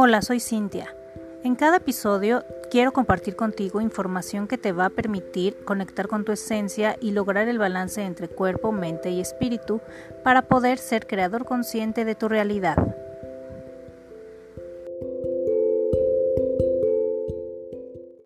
Hola, soy Cintia. En cada episodio quiero compartir contigo información que te va a permitir conectar con tu esencia y lograr el balance entre cuerpo, mente y espíritu para poder ser creador consciente de tu realidad.